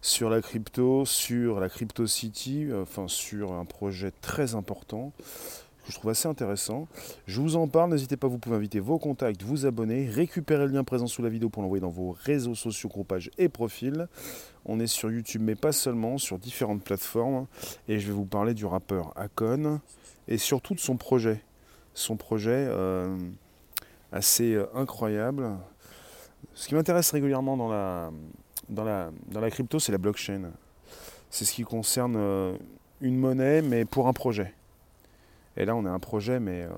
sur la crypto, sur la Crypto City, enfin sur un projet très important que je trouve assez intéressant. Je vous en parle, n'hésitez pas, vous pouvez inviter vos contacts, vous abonner, récupérer le lien présent sous la vidéo pour l'envoyer dans vos réseaux sociaux, groupages et profils. On est sur YouTube, mais pas seulement, sur différentes plateformes. Et je vais vous parler du rappeur Akon et surtout de son projet. Son projet euh, assez euh, incroyable. Ce qui m'intéresse régulièrement dans la, dans la, crypto, c'est la blockchain. C'est ce qui concerne euh, une monnaie, mais pour un projet. Et là, on a un projet, mais euh,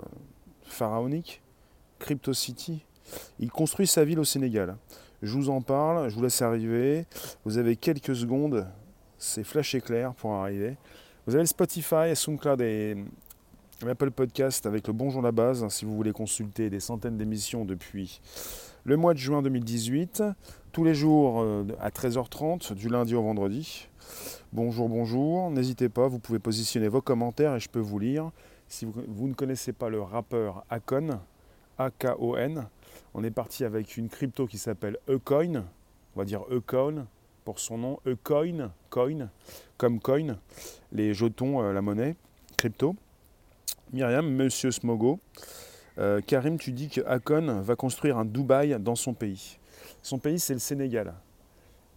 pharaonique, Crypto City. Il construit sa ville au Sénégal. Je vous en parle, je vous laisse arriver. Vous avez quelques secondes, c'est flash éclair pour arriver. Vous avez le Spotify, SoundCloud et l'Apple Podcast avec le Bonjour la base, si vous voulez consulter des centaines d'émissions depuis le mois de juin 2018, tous les jours euh, à 13h30, du lundi au vendredi. Bonjour, bonjour. N'hésitez pas, vous pouvez positionner vos commentaires et je peux vous lire. Si vous, ne connaissez pas le rappeur Akon, A-K-O-N, on est parti avec une crypto qui s'appelle Ecoin, on va dire Ecoin pour son nom, Ecoin, coin, comme coin, les jetons, euh, la monnaie, crypto. Myriam, Monsieur Smogo, euh, Karim, tu dis que Akon va construire un Dubaï dans son pays. Son pays, c'est le Sénégal.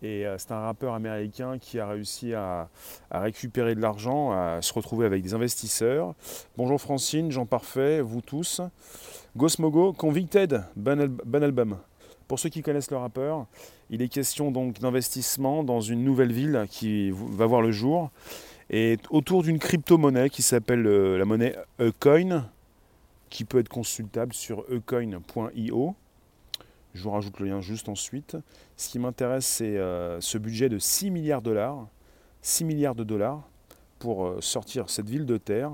Et euh, c'est un rappeur américain qui a réussi à, récupérer de l'argent, à se retrouver avec des investisseurs. Bonjour Francine, Jean Parfait, vous tous. Gosmogo, Convicted, bon, album. Pour ceux qui connaissent le rappeur, il est question donc d'investissement dans une nouvelle ville qui va voir le jour et autour d'une crypto-monnaie qui s'appelle euh, la monnaie Ecoin, qui peut être consultable sur ecoin.io. Je vous rajoute le lien juste ensuite. Ce qui m'intéresse, c'est euh, ce budget de 6 milliards de dollars. 6 milliards de dollars pour euh, sortir cette ville de terre.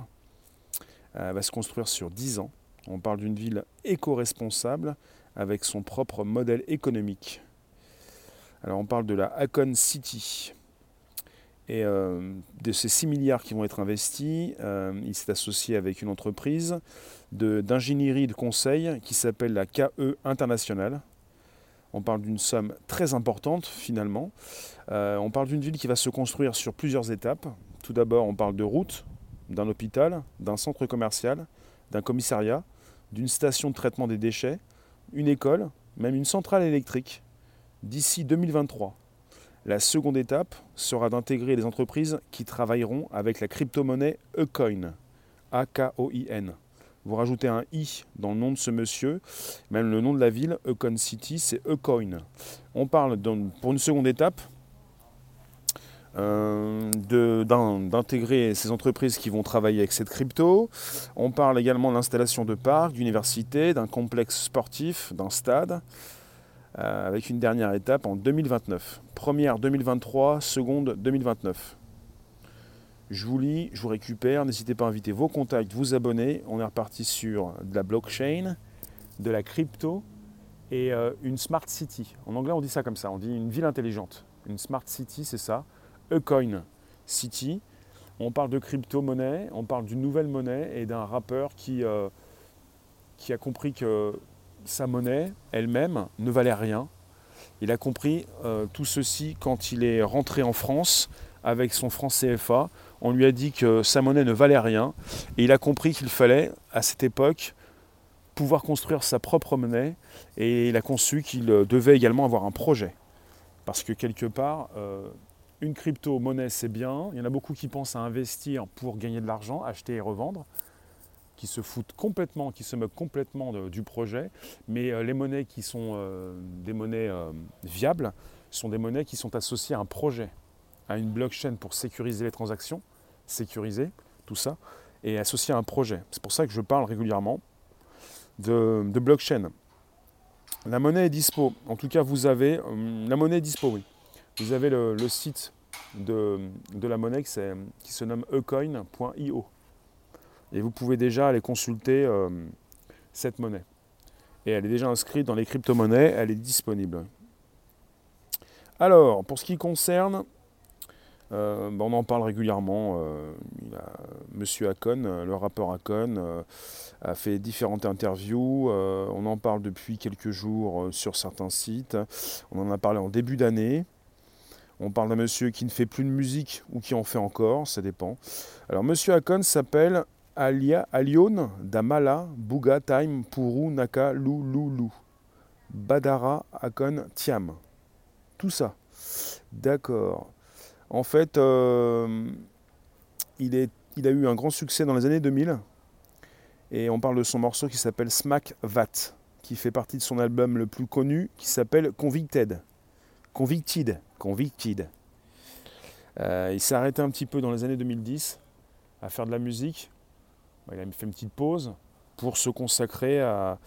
Elle euh, va se construire sur 10 ans. On parle d'une ville éco-responsable avec son propre modèle économique. Alors on parle de la Akon City. Et de ces 6 milliards qui vont être investis, il s'est associé avec une entreprise d'ingénierie de, de conseil qui s'appelle la KE International. On parle d'une somme très importante finalement. Euh, on parle d'une ville qui va se construire sur plusieurs étapes. Tout d'abord, on parle de routes, d'un hôpital, d'un centre commercial, d'un commissariat, d'une station de traitement des déchets, une école, même une centrale électrique, d'ici 2023. La seconde étape sera d'intégrer les entreprises qui travailleront avec la crypto-monnaie Ecoin, A-K-O-I-N vous rajoutez un i dans le nom de ce monsieur, même le nom de la ville, Econ City, c'est Ecoin. On parle pour une seconde étape euh, d'intégrer ces entreprises qui vont travailler avec cette crypto. On parle également de l'installation de parcs, d'universités, d'un complexe sportif, d'un stade, euh, avec une dernière étape en 2029. Première 2023, seconde 2029. Je vous lis, je vous récupère. N'hésitez pas à inviter vos contacts, vous abonner. On est reparti sur de la blockchain, de la crypto et euh, une smart city. En anglais, on dit ça comme ça. On dit une ville intelligente. Une smart city, c'est ça. Ecoin City. On parle de crypto-monnaie, on parle d'une nouvelle monnaie et d'un rappeur qui, euh, qui a compris que sa monnaie elle-même ne valait rien. Il a compris euh, tout ceci quand il est rentré en France avec son franc CFA on lui a dit que sa monnaie ne valait rien et il a compris qu'il fallait, à cette époque, pouvoir construire sa propre monnaie et il a conçu qu'il devait également avoir un projet. Parce que quelque part, euh, une crypto-monnaie c'est bien, il y en a beaucoup qui pensent à investir pour gagner de l'argent, acheter et revendre, qui se foutent complètement, qui se moquent complètement du projet, mais euh, les monnaies qui sont euh, des monnaies viables sont des monnaies qui sont associées à un projet à une blockchain pour sécuriser les transactions, sécuriser tout ça, et associer à un projet. C'est pour ça que je parle régulièrement de, blockchain. La monnaie est dispo. En tout cas, vous avez. Euh, la monnaie dispo, oui. Vous avez le, site de, la monnaie qui se nomme ecoin.io. Et vous pouvez déjà aller consulter euh, cette monnaie. Et elle est déjà inscrite dans les crypto-monnaies, elle est disponible. Alors, pour ce qui concerne euh, on en parle régulièrement. Euh, Monsieur Akon, le rappeur Akon, a fait différentes interviews. on en parle depuis quelques jours sur certains sites. On en a parlé en début d'année. On parle d'un monsieur qui ne fait plus de musique ou qui en fait encore, ça dépend. Alors monsieur Akon s'appelle Alia, Alion Damala Buga Time Puru Naka Lulu Badara Akon Tiam. Tout ça. D'accord. En fait, euh, il a eu un grand succès dans les années 2000. Et on parle de son morceau qui s'appelle Smack Vat, qui fait partie de son album le plus connu, qui s'appelle Convicted. Convicted. Convicted. Euh, il s'est arrêté un petit peu dans les années 2010 à faire de la musique. Il a fait une petite pause pour se consacrer à,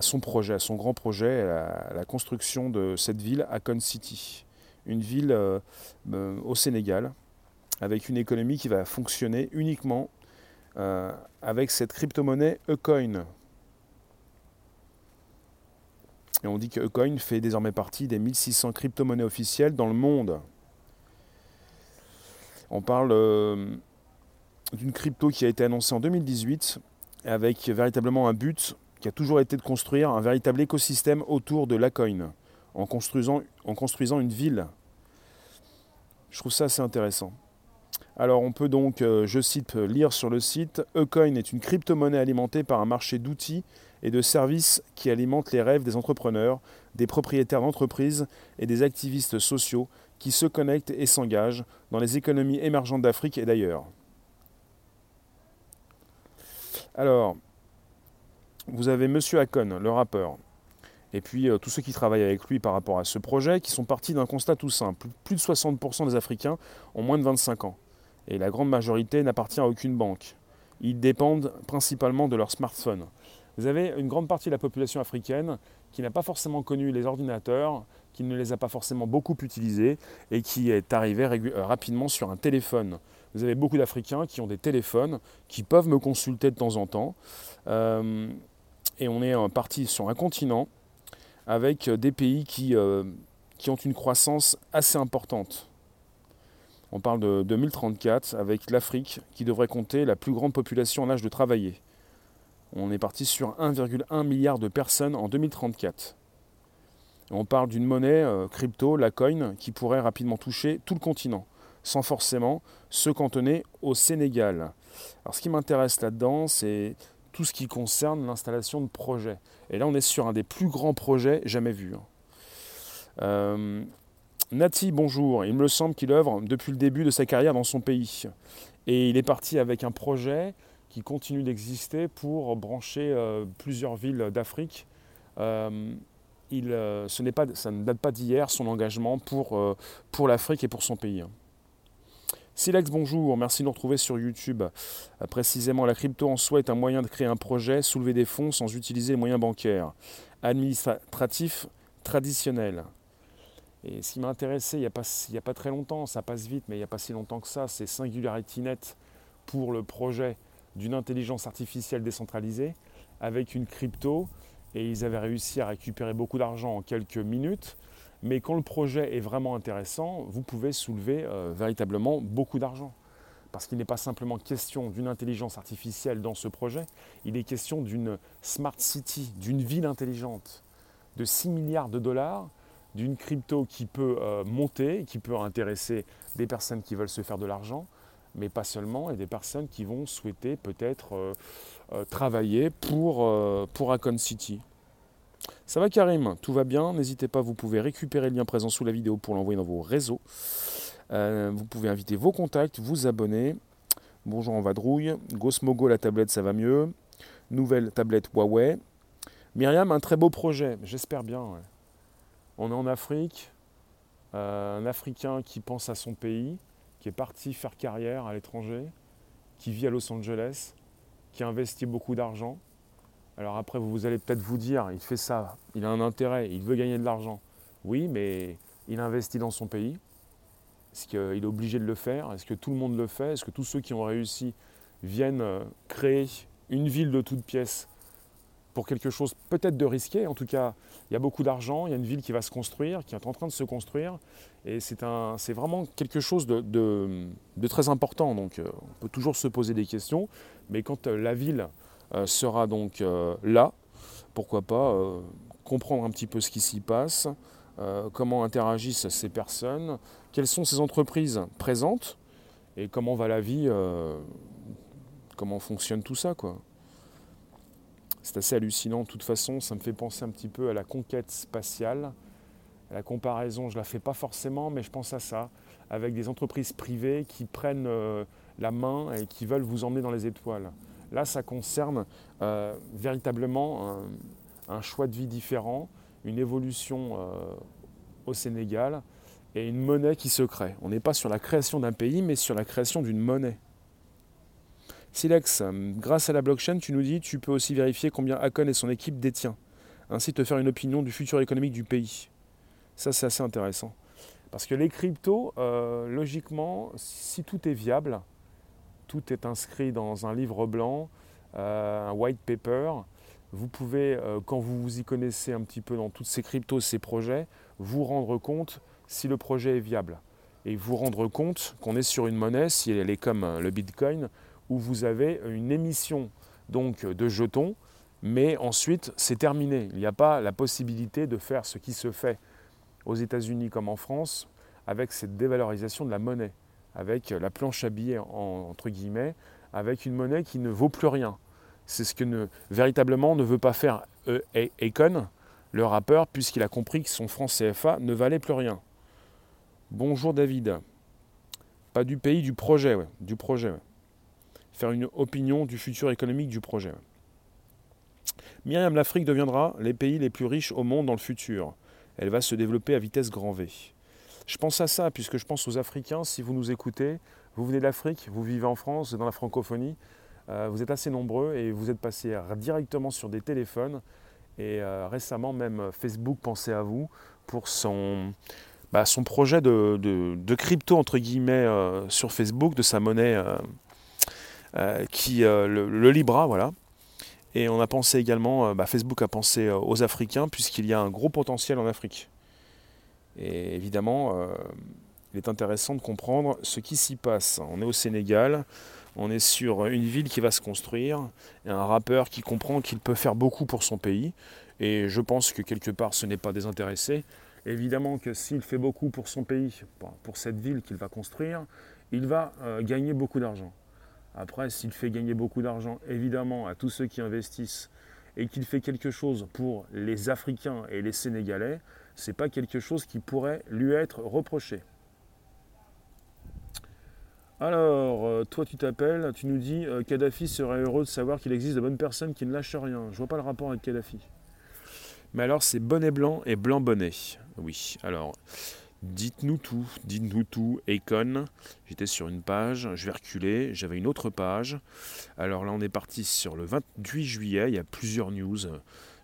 son projet, à son grand projet, à la, construction de cette ville, Akon City. Une ville euh, euh, au Sénégal, avec une économie qui va fonctionner uniquement avec cette crypto-monnaie Ecoin. Et on dit que Ecoin fait désormais partie des 1600 crypto-monnaies officielles dans le monde. On parle euh, d'une crypto qui a été annoncée en 2018 avec véritablement un but qui a toujours été de construire un véritable écosystème autour de l'Acoin en construisant, en construisant une ville. Je trouve ça assez intéressant. Alors on peut donc, euh, je cite, lire sur le site, Ecoin est une crypto-monnaie alimentée par un marché d'outils et de services qui alimente les rêves des entrepreneurs, des propriétaires d'entreprises et des activistes sociaux qui se connectent et s'engagent dans les économies émergentes d'Afrique et d'ailleurs. Alors, vous avez Monsieur Akon, le rappeur, et puis euh, tous ceux qui travaillent avec lui par rapport à ce projet, qui sont partis d'un constat tout simple. Plus de 60% des Africains ont moins de 25 ans, et la grande majorité n'appartient à aucune banque. Ils dépendent principalement de leur smartphone. Vous avez une grande partie de la population africaine qui n'a pas forcément connu les ordinateurs, qui ne les a pas forcément beaucoup utilisés et qui est arrivé euh, rapidement sur un téléphone. Vous avez beaucoup d'Africains qui ont des téléphones, qui peuvent me consulter de temps en temps. Euh, et on est parti sur un continent avec des pays qui, euh, qui ont une croissance assez importante. On parle de 2034 avec l'Afrique qui devrait compter la plus grande population en âge de travailler. On est parti sur 1,1 milliard de personnes en 2034. On parle d'une monnaie euh, crypto, la coin, qui pourrait rapidement toucher tout le continent, sans forcément se cantonner au Sénégal. Alors ce qui m'intéresse là-dedans, c'est tout ce qui concerne l'installation de projets. Et là, on est sur un des plus grands projets jamais vus. Hein. Euh, Nati, bonjour. Il me semble qu'il œuvre depuis le début de sa carrière dans son pays. Et il est parti avec un projet qui continue d'exister pour brancher euh, plusieurs villes d'Afrique. Euh, ça ne date pas d'hier son engagement pour, pour l'Afrique et pour son pays. Silex, bonjour, merci de nous retrouver sur YouTube. précisément, la crypto en soi est un moyen de créer un projet, soulever des fonds sans utiliser les moyens bancaires, administratifs, traditionnels. Et ce qui m'a intéressé il n'y a, pas, a pas très longtemps, ça passe vite, mais il n'y a pas si longtemps que ça, c'est SingularityNet pour le projet d'une intelligence artificielle décentralisée avec une crypto et ils avaient réussi à récupérer beaucoup d'argent en quelques minutes. Mais quand le projet est vraiment intéressant, vous pouvez soulever euh, véritablement beaucoup d'argent. Parce qu'il n'est pas simplement question d'une intelligence artificielle dans ce projet, il est question d'une smart city, d'une ville intelligente, de 6 milliards de dollars, d'une crypto qui peut euh, monter, qui peut intéresser des personnes qui veulent se faire de l'argent, mais pas seulement, et des personnes qui vont souhaiter peut-être euh, travailler pour, pour Acon City. Ça va Karim, tout va bien, n'hésitez pas, vous pouvez récupérer le lien présent sous la vidéo pour l'envoyer dans vos réseaux. vous pouvez inviter vos contacts, vous abonner. Bonjour en vadrouille, Gosmogo la tablette ça va mieux. Nouvelle tablette Huawei. Myriam, un très beau projet, j'espère bien. On est en Afrique, un Africain qui pense à son pays, qui est parti faire carrière à l'étranger, qui vit à Los Angeles, qui investit beaucoup d'argent. Alors après, vous, allez peut-être vous dire, il fait ça, il a un intérêt, il veut gagner de l'argent. Oui, mais il investit dans son pays. Est-ce qu'il est obligé de le faire? Est-ce que tout le monde le fait? Est-ce que tous ceux qui ont réussi viennent euh, créer une ville de toutes pièces pour quelque chose peut-être de risqué? En tout cas, il y a beaucoup d'argent, il y a une ville qui va se construire, qui est en train de se construire. Et c'est, vraiment quelque chose de, très important. Donc euh, on peut toujours se poser des questions. Mais quand euh, la ville sera donc là, pourquoi pas comprendre un petit peu ce qui s'y passe, euh, comment interagissent ces personnes, quelles sont ces entreprises présentes et comment va la vie, euh, comment fonctionne tout ça. quoi. C'est assez hallucinant. De toute façon, ça me fait penser un petit peu à la conquête spatiale. La comparaison, je ne la fais pas forcément, mais je pense à ça, avec des entreprises privées qui prennent euh, la main et qui veulent vous emmener dans les étoiles. Là, ça concerne euh, véritablement un, choix de vie différent, une évolution euh, au Sénégal et une monnaie qui se crée. On n'est pas sur la création d'un pays, mais sur la création d'une monnaie. Silex, grâce à la blockchain, tu nous dis, tu peux aussi vérifier combien Akon et son équipe détient, ainsi te faire une opinion du futur économique du pays. Ça, c'est assez intéressant. Parce que les cryptos, euh, logiquement, si tout est viable, tout est inscrit dans un livre blanc, euh, un white paper. Vous pouvez, euh, quand vous vous y connaissez un petit peu dans toutes ces cryptos, ces projets, vous rendre compte si le projet est viable. Et vous rendre compte qu'on est sur une monnaie, si elle est comme euh, le Bitcoin, où vous avez une émission donc, de jetons, mais ensuite c'est terminé. Il n'y a pas la possibilité de faire ce qui se fait aux États-Unis comme en France avec cette dévalorisation de la monnaie avec la planche à billets entre guillemets, avec une monnaie qui ne vaut plus rien. C'est ce que véritablement ne veut pas faire Econ, le rappeur, puisqu'il a compris que son franc CFA ne valait plus rien. Bonjour David. Pas du pays, du projet, du projet. Faire une opinion du futur économique du projet. Myriam, l'Afrique deviendra les pays les plus riches au monde dans le futur. Elle va se développer à vitesse grand V. Je pense à ça, puisque je pense aux Africains, si vous nous écoutez, vous venez d'Afrique, vous vivez en France, dans la francophonie, euh, vous êtes assez nombreux et vous êtes passés directement sur des téléphones. Et euh, récemment, même Facebook pensait à vous pour son, bah, son projet de, crypto, entre guillemets, euh, sur Facebook, de sa monnaie, qui, le, Libra, voilà. Et on a pensé également, bah, Facebook a pensé aux Africains, puisqu'il y a un gros potentiel en Afrique. Et évidemment, euh, il est intéressant de comprendre ce qui s'y passe. On est au Sénégal, on est sur une ville qui va se construire, un rappeur qui comprend qu'il peut faire beaucoup pour son pays, et je pense que quelque part ce n'est pas désintéressé. Évidemment que s'il fait beaucoup pour son pays, pour cette ville qu'il va construire, il va euh, gagner beaucoup d'argent. Après, s'il fait gagner beaucoup d'argent, évidemment, à tous ceux qui investissent, et qu'il fait quelque chose pour les Africains et les Sénégalais, c'est pas quelque chose qui pourrait lui être reproché. Alors, euh, toi tu t'appelles, tu nous dis euh, Kadhafi serait heureux de savoir qu'il existe de bonnes personnes qui ne lâchent rien. Je vois pas le rapport avec Kadhafi. Mais alors c'est bonnet blanc et blanc bonnet. Oui, alors dites-nous tout, dites-nous tout. Econ, j'étais sur une page, je vais reculer, j'avais une autre page. Alors là on est parti sur le 28 juillet, il y a plusieurs news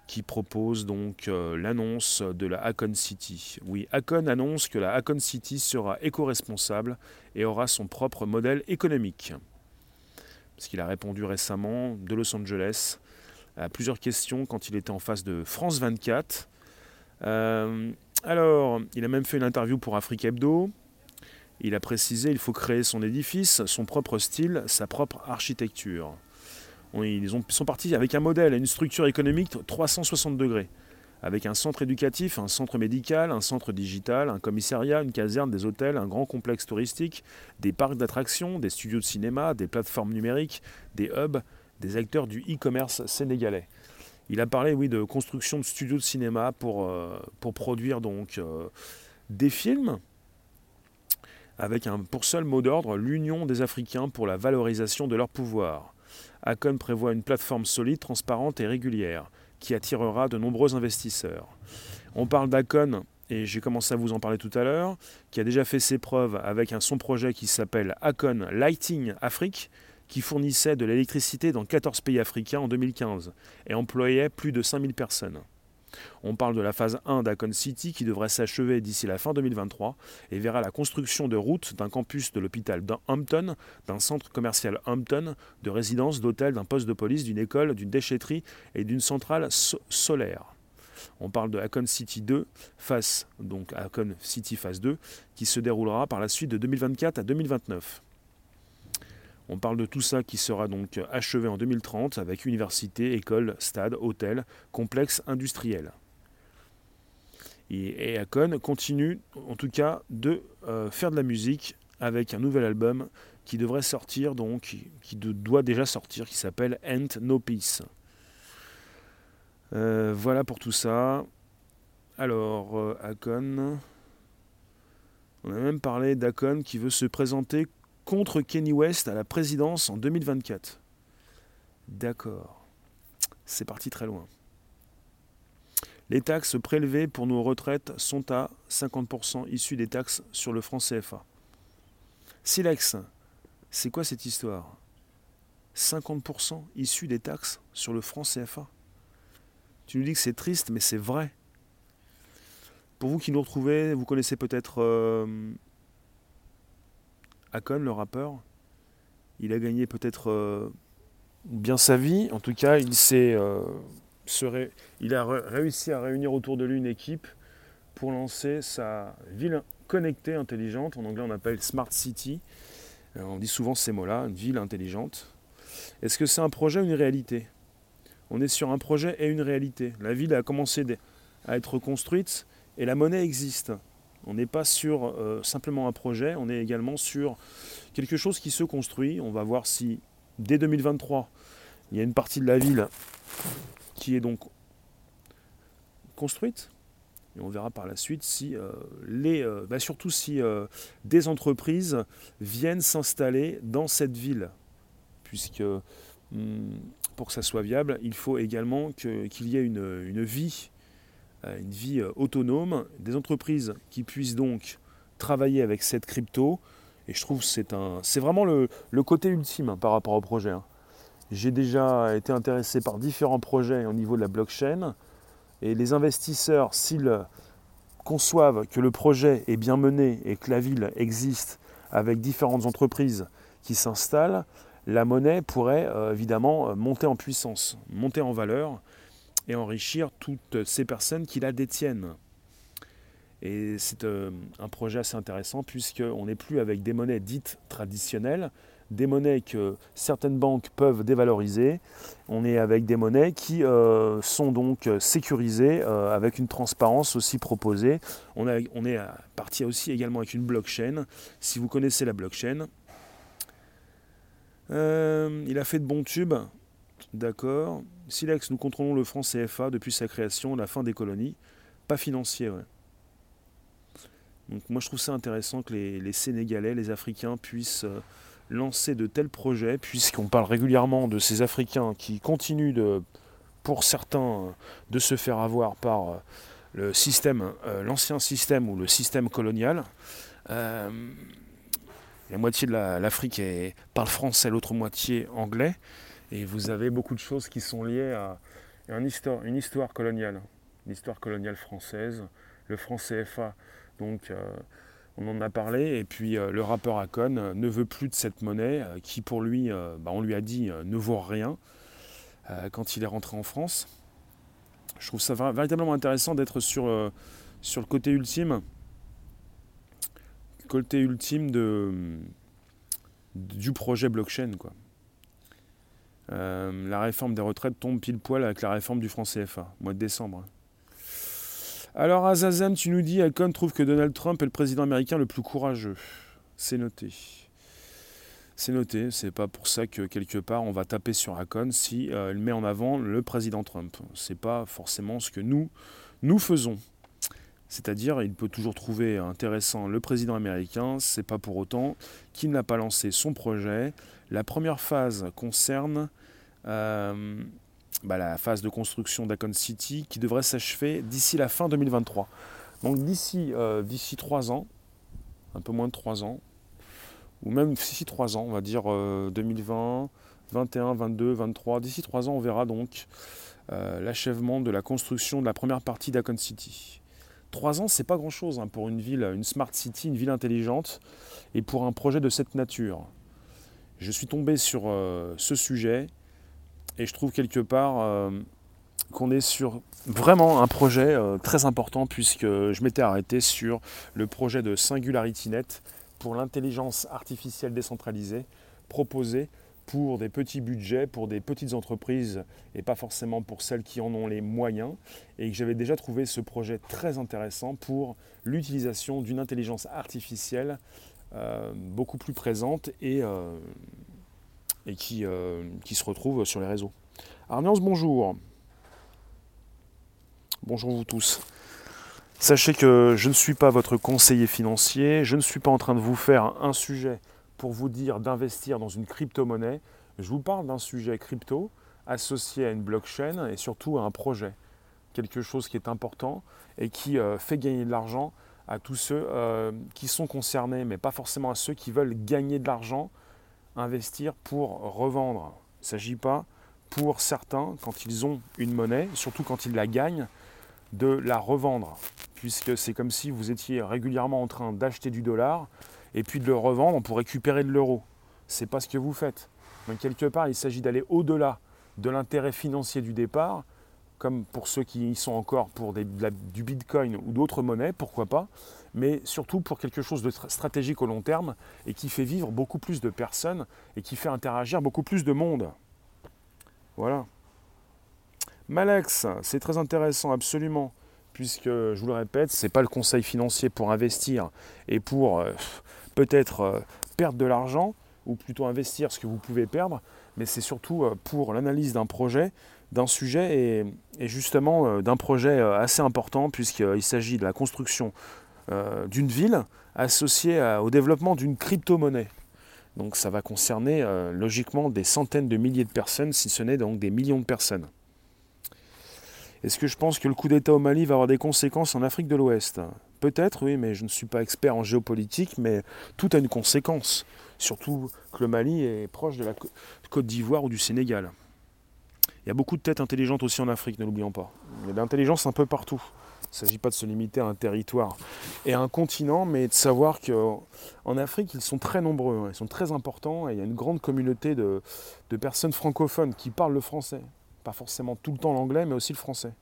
qui propose donc euh, l'annonce de la Acon City. Oui, Acon annonce que la Acon City sera éco-responsable et aura son propre modèle économique. Parce qu'il a répondu récemment de Los Angeles à plusieurs questions quand il était en face de France 24. Euh, alors, il a même fait une interview pour Afrique Hebdo. Il a précisé qu'il faut créer son édifice, son propre style, sa propre architecture. Ils sont partis avec un modèle, une structure économique 360 degrés, avec un centre éducatif, un centre médical, un centre digital, un commissariat, une caserne, des hôtels, un grand complexe touristique, des parcs d'attractions, des studios de cinéma, des plateformes numériques, des hubs, des acteurs du e-commerce sénégalais. Il a parlé, oui, de construction de studios de cinéma pour, euh, pour produire donc euh, des films avec un, pour seul mot d'ordre l'union des Africains pour la valorisation de leur pouvoir. Acon prévoit une plateforme solide, transparente et régulière qui attirera de nombreux investisseurs. On parle d'Acon, et j'ai commencé à vous en parler tout à l'heure, qui a déjà fait ses preuves avec un son projet qui s'appelle Acon Lighting Afrique, qui fournissait de l'électricité dans 14 pays africains en 2015 et employait plus de 5000 personnes. On parle de la phase 1 d'Acon City qui devrait s'achever d'ici la fin 2023 et verra la construction de routes d'un campus de l'hôpital d'Hampton, d'un centre commercial Hampton, de résidences, d'hôtels, d'un poste de police, d'une école, d'une déchetterie et d'une centrale solaire. On parle de City 2, face, donc Acon City phase 2, qui se déroulera par la suite de 2024 à 2029. On parle de tout ça qui sera donc achevé en 2030 avec université, école, stade, hôtel, complexe industriel. Et, Akon continue en tout cas de euh, faire de la musique avec un nouvel album qui devrait sortir, donc qui, doit déjà sortir, qui s'appelle Ain't No Peace. Euh, voilà pour tout ça. Alors, euh, Akon. On a même parlé d'Akon qui veut se présenter contre Kenny West à la présidence en 2024. D'accord. C'est parti très loin. Les taxes prélevées pour nos retraites sont à 50% issues des taxes sur le franc CFA. Silex, c'est quoi cette histoire? 50% issus des taxes sur le franc CFA. Tu nous dis que c'est triste, mais c'est vrai. Pour vous qui nous retrouvez, vous connaissez peut-être euh, Akon, le rappeur. Il a gagné peut-être euh, bien sa vie. En tout cas, il, s'est, euh, il a réussi à réunir autour de lui une équipe pour lancer sa ville connectée intelligente. En anglais, on appelle Smart City. Euh, on dit souvent ces mots-là, une ville intelligente. Est-ce que c'est un projet ou une réalité? On est sur un projet et une réalité. La ville a commencé à être construite et la monnaie existe. On n'est pas sur euh, simplement un projet, on est également sur quelque chose qui se construit. On va voir si dès 2023, il y a une partie de la ville qui est donc construite, et on verra par la suite si euh, les, euh, bah, surtout si des entreprises viennent s'installer dans cette ville, puisque hmm, pour que ça soit viable, il faut également qu'il y ait une, vie, une vie autonome, des entreprises qui puissent donc travailler avec cette crypto. Et je trouve c'est un, c'est vraiment le, côté ultime hein, par rapport au projet. Hein. J'ai déjà été intéressé par différents projets au niveau de la blockchain. Et les investisseurs, s'ils conçoivent que le projet est bien mené et que la ville existe avec différentes entreprises qui s'installent, la monnaie pourrait euh, évidemment euh, monter en puissance, monter en valeur et enrichir toutes ces personnes qui la détiennent. Et c'est euh, un projet assez intéressant puisqu'on n'est plus avec des monnaies dites traditionnelles, des monnaies que certaines banques peuvent dévaloriser. On est avec des monnaies qui euh, sont donc sécurisées euh, avec une transparence aussi proposée. On, est parti aussi également avec une blockchain. Si vous connaissez la blockchain, il a fait de bons tubes. D'accord. Silex, nous contrôlons le franc CFA depuis sa création, la fin des colonies. Pas financier, ouais. Donc moi je trouve ça intéressant que les, Sénégalais, les Africains puissent lancer de tels projets, puisqu'on parle régulièrement de ces Africains qui continuent pour certains, de se faire avoir par euh, le système, euh, l'ancien système ou le système colonial. Euh, la moitié de l'Afrique parle français, l'autre moitié anglais, et vous avez beaucoup de choses qui sont liées à une histoire, une histoire coloniale, l'histoire coloniale française, le franc CFA. Donc on en a parlé, et puis euh, le rappeur Akon euh, ne veut plus de cette monnaie euh, qui pour lui, bah, on lui a dit, ne vaut rien quand il est rentré en France. Je trouve ça véritablement intéressant d'être sur, sur le côté ultime, côté ultime de, du projet blockchain. Quoi. La réforme des retraites tombe pile poil avec la réforme du franc CFA, mois de décembre. Alors Azazen, tu nous dis, Akon trouve que Donald Trump est le président américain le plus courageux. C'est noté. C'est noté, c'est pas pour ça que quelque part on va taper sur Akon si euh, elle met en avant le président Trump. C'est pas forcément ce que nous faisons. C'est-à-dire, il peut toujours trouver intéressant le président américain, c'est pas pour autant qu'il n'a pas lancé son projet. La première phase concerne euh, bah, la phase de construction d'Acon City qui devrait s'achever d'ici la fin 2023. Donc d'ici euh, d'ici 3 ans, un peu moins de 3 ans, ou même d'ici 3 ans, on va dire 2020, 21, 22, 23, d'ici 3 ans, on verra donc euh, l'achèvement de la construction de la première partie d'Acon City. 3 ans, c'est pas grand-chose hein, pour une ville, une smart city, une ville intelligente, et pour un projet de cette nature. Je suis tombé sur euh, ce sujet et je trouve quelque part euh, qu'on est sur vraiment un projet euh, très important puisque je m'étais arrêté sur le projet de SingularityNet pour l'intelligence artificielle décentralisée proposé pour des petits budgets, pour des petites entreprises et pas forcément pour celles qui en ont les moyens. Et que j'avais déjà trouvé ce projet très intéressant pour l'utilisation d'une intelligence artificielle euh, beaucoup plus présente et, euh, qui, euh, qui, se retrouve sur les réseaux. Arniance, bonjour. Bonjour vous tous. Sachez que je ne suis pas votre conseiller financier, je ne suis pas en train de vous faire un sujet pour vous dire d'investir dans une crypto-monnaie. Je vous parle d'un sujet crypto associé à une blockchain et surtout à un projet. Quelque chose qui est important et qui euh, fait gagner de l'argent à tous ceux euh, qui sont concernés, mais pas forcément à ceux qui veulent gagner de l'argent, investir pour revendre. Il ne s'agit pas pour certains, quand ils ont une monnaie, surtout quand ils la gagnent, de la revendre, puisque c'est comme si vous étiez régulièrement en train d'acheter du dollar et puis de le revendre pour récupérer de l'euro. Ce n'est pas ce que vous faites. Donc quelque part, il s'agit d'aller au-delà de l'intérêt financier du départ, comme pour ceux qui y sont encore pour du Bitcoin ou d'autres monnaies, pourquoi pas, mais surtout pour quelque chose de stratégique au long terme et qui fait vivre beaucoup plus de personnes et qui fait interagir beaucoup plus de monde. Voilà. Malex, c'est très intéressant, absolument, puisque, je vous le répète, ce n'est pas le conseil financier pour investir et pour euh, peut-être euh, perdre de l'argent, ou plutôt investir ce que vous pouvez perdre, mais c'est surtout euh, pour l'analyse d'un projet, d'un sujet et, justement d'un projet assez important, puisqu'il s'agit de la construction d'une ville associée au développement d'une crypto-monnaie. Donc ça va concerner logiquement des centaines de milliers de personnes, si ce n'est donc des millions de personnes. Est-ce que je pense que le coup d'État au Mali va avoir des conséquences en Afrique de l'Ouest? Peut-être, oui, mais je ne suis pas expert en géopolitique, mais tout a une conséquence. Surtout que le Mali est proche de la Côte d'Ivoire ou du Sénégal. Il y a beaucoup de têtes intelligentes aussi en Afrique, ne l'oublions pas. Il y a de l'intelligence un peu partout. Il ne s'agit pas de se limiter à un territoire et à un continent, mais de savoir qu'en Afrique, ils sont très nombreux, hein. ils sont très importants, et il y a une grande communauté de personnes francophones qui parlent le français, pas forcément tout le temps l'anglais, mais aussi le français.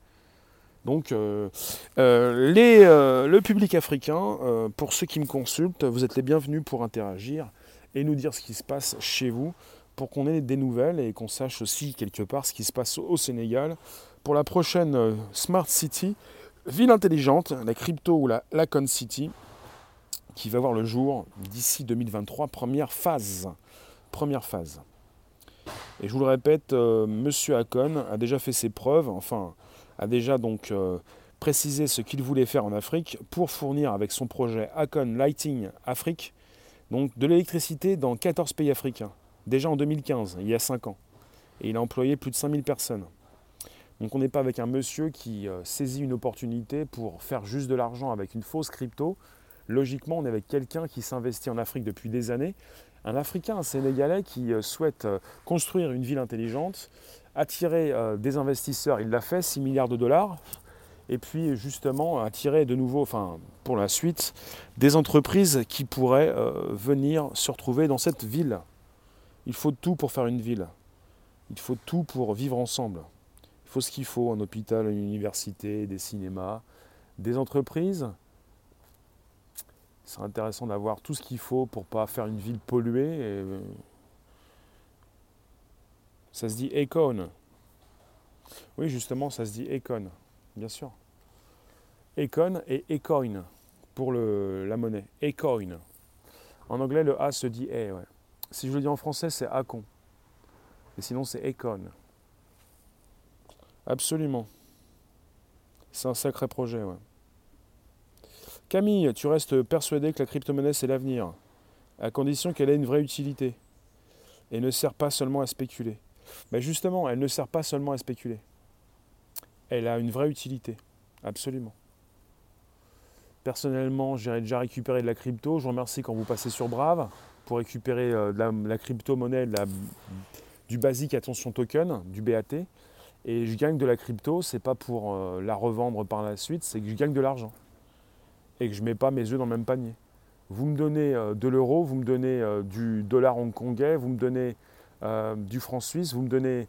Donc, euh, euh, les, euh, le public africain, pour ceux qui me consultent, vous êtes les bienvenus pour interagir et nous dire ce qui se passe chez vous, pour qu'on ait des nouvelles et qu'on sache aussi quelque part ce qui se passe au Sénégal pour la prochaine Smart City, ville intelligente, la crypto ou la Lacon City, qui va voir le jour d'ici 2023, première phase. Première phase. Et je vous le répète, euh, Monsieur Akon a déjà fait ses preuves, enfin, a déjà donc euh, précisé ce qu'il voulait faire en Afrique pour fournir avec son projet Akon Lighting Afrique, donc de l'électricité dans 14 pays africains, déjà en 2015, il y a 5 ans. Et il a employé plus de 5000 personnes. Donc on n'est pas avec un monsieur qui euh, saisit une opportunité pour faire juste de l'argent avec une fausse crypto. Logiquement, on est avec quelqu'un qui s'investit en Afrique depuis des années un Africain, un Sénégalais qui euh, souhaite euh, construire une ville intelligente, attirer euh, des investisseurs, il l'a fait, 6 milliards de dollars, et puis justement attirer de nouveau, enfin pour la suite, des entreprises qui pourraient venir se retrouver dans cette ville. Il faut tout pour faire une ville. Il faut tout pour vivre ensemble. Il faut ce qu'il faut, un hôpital, une université, des cinémas, des entreprises c'est intéressant d'avoir tout ce qu'il faut pour pas faire une ville polluée. Euh, ça se dit Econ. Oui, justement, ça se dit Econ, bien sûr. Econ et Ecoin pour le, la monnaie. Ecoin. En anglais, le A se dit E. Si je le dis en français, c'est Acon. Et sinon, c'est Econ. Absolument. C'est un sacré projet, ouais. Camille, tu restes persuadé que la crypto-monnaie c'est l'avenir, à condition qu'elle ait une vraie utilité et ne sert pas seulement à spéculer. Mais justement, elle ne sert pas seulement à spéculer. Elle a une vraie utilité, absolument. Personnellement, j'ai déjà récupéré de la crypto. Je vous remercie quand vous passez sur Brave pour récupérer euh, la, crypto-monnaie, du basique attention token, du BAT. Et je gagne de la crypto, c'est pas pour euh, la revendre par la suite, c'est que je gagne de l'argent et que je ne mets pas mes œufs dans le même panier. Vous me donnez euh, de l'euro, vous me donnez euh, du dollar hongkongais, vous me donnez euh, du franc suisse, vous me donnez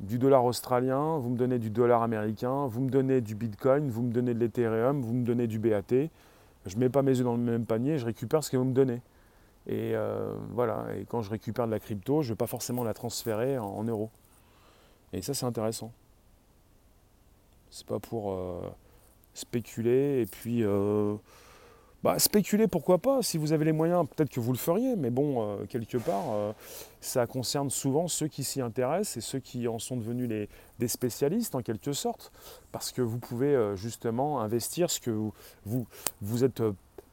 du dollar australien, vous me donnez du dollar américain, vous me donnez du bitcoin, vous me donnez de l'ethereum, vous me donnez du BAT. Je ne mets pas mes œufs dans le même panier, je récupère ce que vous me donnez. Et voilà, et quand je récupère de la crypto, je ne vais pas forcément la transférer en, euros. Et ça, c'est intéressant. C'est pas pour spéculer et puis bah, spéculer, pourquoi pas Si vous avez les moyens, peut-être que vous le feriez, mais bon, euh, quelque part, euh, ça concerne souvent ceux qui s'y intéressent et ceux qui en sont devenus des spécialistes en quelque sorte, parce que vous pouvez euh, justement investir ce que vous, vous, êtes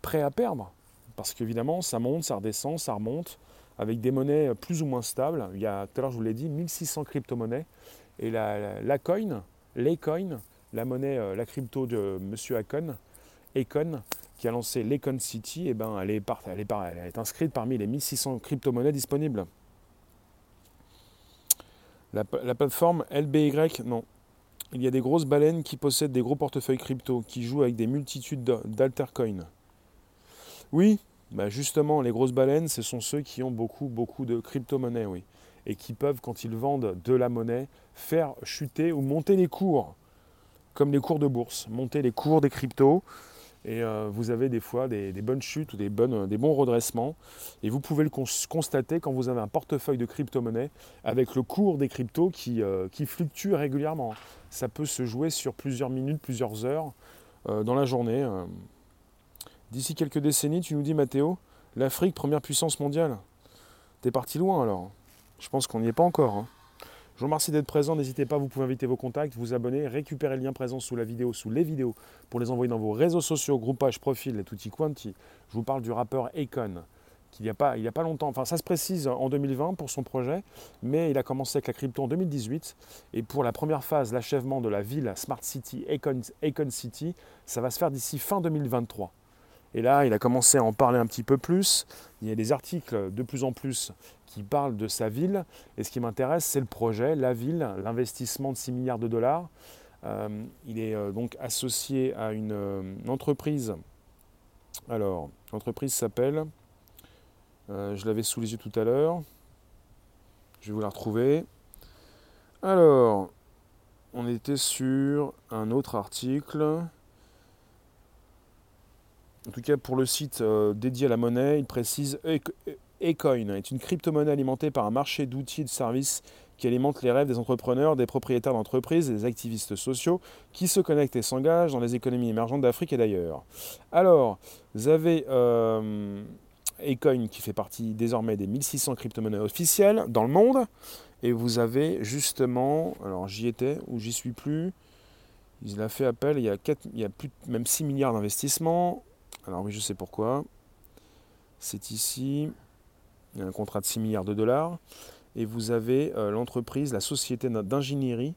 prêt à perdre, parce qu'évidemment, ça monte, ça redescend, ça remonte, avec des monnaies plus ou moins stables. Il y a, tout à l'heure, je vous l'ai dit, 1600 crypto-monnaies, et la, la, coin, les coins, la monnaie, la crypto de M. Akon, Econ, qui a lancé l'Econ City, eh ben, elle est inscrite parmi les 1600 crypto-monnaies disponibles. La, plateforme LBY, non. Il y a des grosses baleines qui possèdent des gros portefeuilles crypto, qui jouent avec des multitudes d'altercoins. Oui, bah justement, les grosses baleines, ce sont ceux qui ont beaucoup, beaucoup de crypto-monnaies, oui. Et qui peuvent, quand ils vendent de la monnaie, faire chuter ou monter les cours, comme les cours de bourse, monter les cours des cryptos et euh, vous avez des fois des, bonnes chutes ou des, bonnes, des bons redressements. Et vous pouvez le constater quand vous avez un portefeuille de crypto-monnaies avec le cours des cryptos qui, euh, qui, fluctue régulièrement. Ça peut se jouer sur plusieurs minutes, plusieurs heures euh, dans la journée. D'ici quelques décennies, tu nous dis Mathéo, l'Afrique, première puissance mondiale. T'es parti loin alors. Je pense qu'on n'y est pas encore. Hein. Je vous remercie d'être présent. N'hésitez pas, vous pouvez inviter vos contacts, vous abonner, récupérer le lien présent sous la vidéo, sous les vidéos, pour les envoyer dans vos réseaux sociaux, groupages, profils et tutti quanti. Je vous parle du rappeur Akon, qu'il n'y a, pas, il a pas longtemps, enfin ça se précise en 2020 pour son projet, mais il a commencé avec la crypto en 2018. Et pour la première phase, l'achèvement de la ville Smart City, Akon City, ça va se faire d'ici fin 2023. Et là, il a commencé à en parler un petit peu plus. Il y a des articles de plus en plus qui parlent de sa ville. Et ce qui m'intéresse, c'est le projet, la ville, l'investissement de 6 milliards de dollars. Euh, il est euh, donc associé à une, euh, entreprise. Alors, l'entreprise s'appelle, je l'avais sous les yeux tout à l'heure, je vais vous la retrouver. Alors, on était sur un autre article. En tout cas, pour le site euh, dédié à la monnaie, il précise Ecoin est une crypto-monnaie alimentée par un marché d'outils et de services qui alimente les rêves des entrepreneurs, des propriétaires d'entreprises et des activistes sociaux qui se connectent et s'engagent dans les économies émergentes d'Afrique et d'ailleurs. Alors, vous avez euh, Ecoin qui fait partie désormais des 1600 crypto-monnaies officielles dans le monde. Et vous avez justement, alors j'y étais ou j'y suis plus, il a fait appel, il y a, il y a plus, même 6 milliards d'investissements, alors oui, je sais pourquoi. C'est ici, il y a un contrat de 6 milliards de dollars, et vous avez euh, l'entreprise, la société d'ingénierie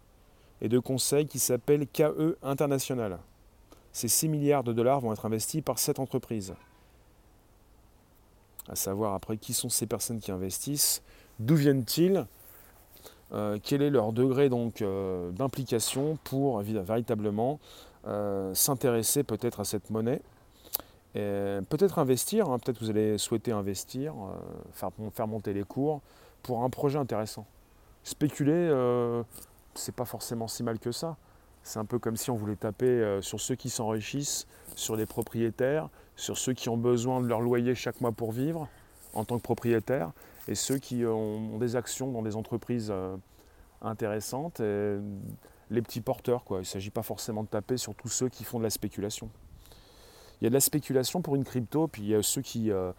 et de conseil qui s'appelle KE International. Ces 6 milliards de dollars vont être investis par cette entreprise. À savoir après qui sont ces personnes qui investissent, d'où viennent-ils, euh, quel est leur degré donc euh, d'implication pour véritablement s'intéresser peut-être à cette monnaie peut-être investir, hein, peut-être vous allez souhaiter investir, euh, faire, monter les cours pour un projet intéressant. Spéculer, euh, c'est pas forcément si mal que ça. C'est un peu comme si on voulait taper euh, sur ceux qui s'enrichissent, sur les propriétaires, sur ceux qui ont besoin de leur loyer chaque mois pour vivre en tant que propriétaire, et ceux qui ont, des actions dans des entreprises intéressantes, les petits porteurs. Il ne s'agit pas forcément de taper sur tous ceux qui font de la spéculation il y a de la spéculation pour une crypto, puis il y a ceux qui, euh,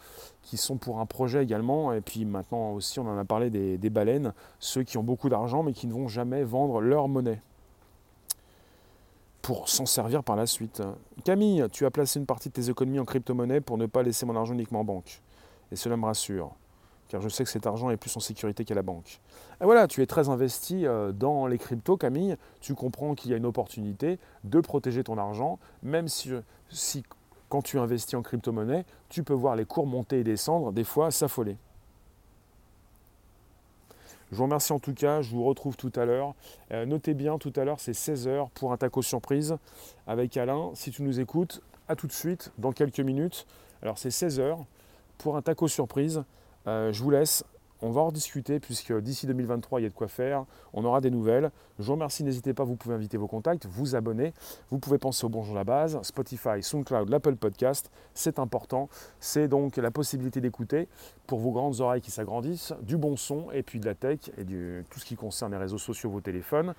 qui sont pour un projet également, et puis maintenant aussi on en a parlé des, baleines, ceux qui ont beaucoup d'argent mais qui ne vont jamais vendre leur monnaie pour s'en servir par la suite. Camille, tu as placé une partie de tes économies en crypto-monnaie pour ne pas laisser mon argent uniquement en banque. Et cela me rassure, car je sais que cet argent est plus en sécurité qu'à la banque. Et voilà, tu es très investi euh, dans les cryptos, Camille. Tu comprends qu'il y a une opportunité de protéger ton argent, même si, si quand tu investis en crypto-monnaie, tu peux voir les cours monter et descendre, des fois s'affoler. Je vous remercie en tout cas, je vous retrouve tout à l'heure. Euh, notez bien, tout à l'heure c'est 16h pour un taco surprise avec Alain. Si tu nous écoutes, à tout de suite, dans quelques minutes. Alors c'est 16h pour un taco surprise. Euh, je vous laisse, on va en rediscuter puisque d'ici 2023, il y a de quoi faire. On aura des nouvelles. Je vous remercie, n'hésitez pas, vous pouvez inviter vos contacts, vous abonner. Vous pouvez penser au Bonjour la base, Spotify, SoundCloud, l'Apple Podcast. C'est important. C'est donc la possibilité d'écouter pour vos grandes oreilles qui s'agrandissent, du bon son et puis de la tech et du, tout ce qui concerne les réseaux sociaux, vos téléphones.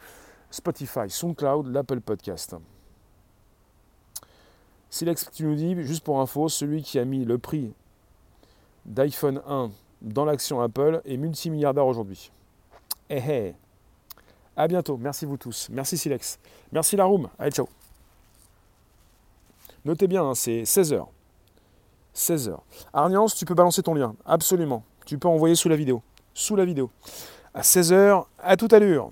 Spotify, SoundCloud, l'Apple Podcast. Silex, tu nous dis, juste pour info, celui qui a mis le prix d'iPhone 1 dans l'action Apple est multimilliardaire aujourd'hui. Eh eh. À bientôt. Merci vous tous. Merci Silex. Merci la room. Allez, ciao. Notez bien, hein, c'est 16h. 16h. Arniance, tu peux balancer ton lien. Absolument. Tu peux envoyer sous la vidéo. Sous la vidéo. À 16h, à toute allure.